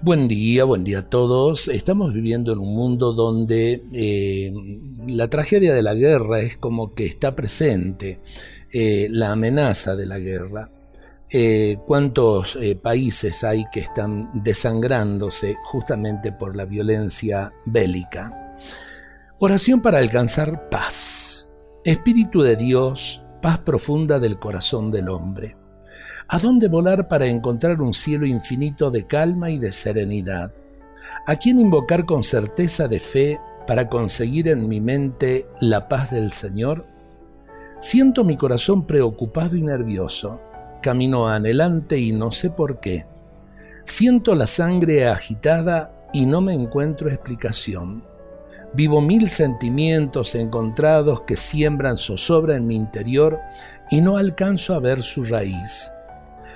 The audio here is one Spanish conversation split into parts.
Buen día, buen día a todos. Estamos viviendo en un mundo donde eh, la tragedia de la guerra es como que está presente, eh, la amenaza de la guerra. Eh, ¿Cuántos países hay que están desangrándose justamente por la violencia bélica? Oración para alcanzar paz. Espíritu de Dios, paz profunda del corazón del hombre. ¿A dónde volar para encontrar un cielo infinito de calma y de serenidad? ¿A quién invocar con certeza de fe para conseguir en mi mente la paz del Señor? Siento mi corazón preocupado y nervioso. Camino anhelante y no sé por qué. Siento la sangre agitada y no me encuentro explicación. Vivo mil sentimientos encontrados que siembran zozobra en mi interior y no alcanzo a ver su raíz.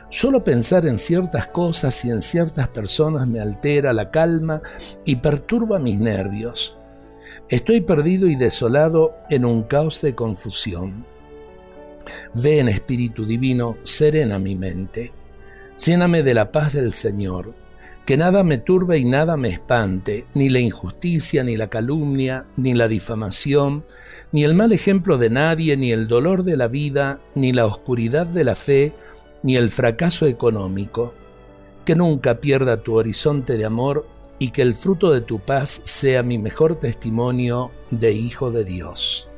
Solo pensar en ciertas cosas y en ciertas personas me altera la calma y perturba mis nervios. Estoy perdido y desolado en un caos de confusión. Ve en Espíritu Divino, serena mi mente. Lléname de la paz del Señor. Que nada me turbe y nada me espante, ni la injusticia, ni la calumnia, ni la difamación, ni el mal ejemplo de nadie, ni el dolor de la vida, ni la oscuridad de la fe, ni el fracaso económico, que nunca pierda tu horizonte de amor y que el fruto de tu paz sea mi mejor testimonio de Hijo de Dios.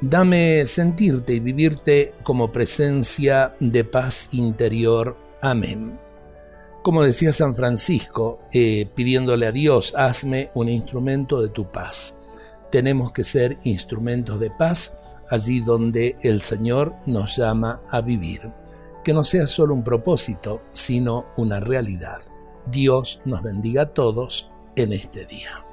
Dame sentirte y vivirte como presencia de paz interior. Amén. Como decía San Francisco, eh, pidiéndole a Dios, hazme un instrumento de tu paz. Tenemos que ser instrumentos de paz allí donde el Señor nos llama a vivir que no sea solo un propósito, sino una realidad. Dios nos bendiga a todos en este día.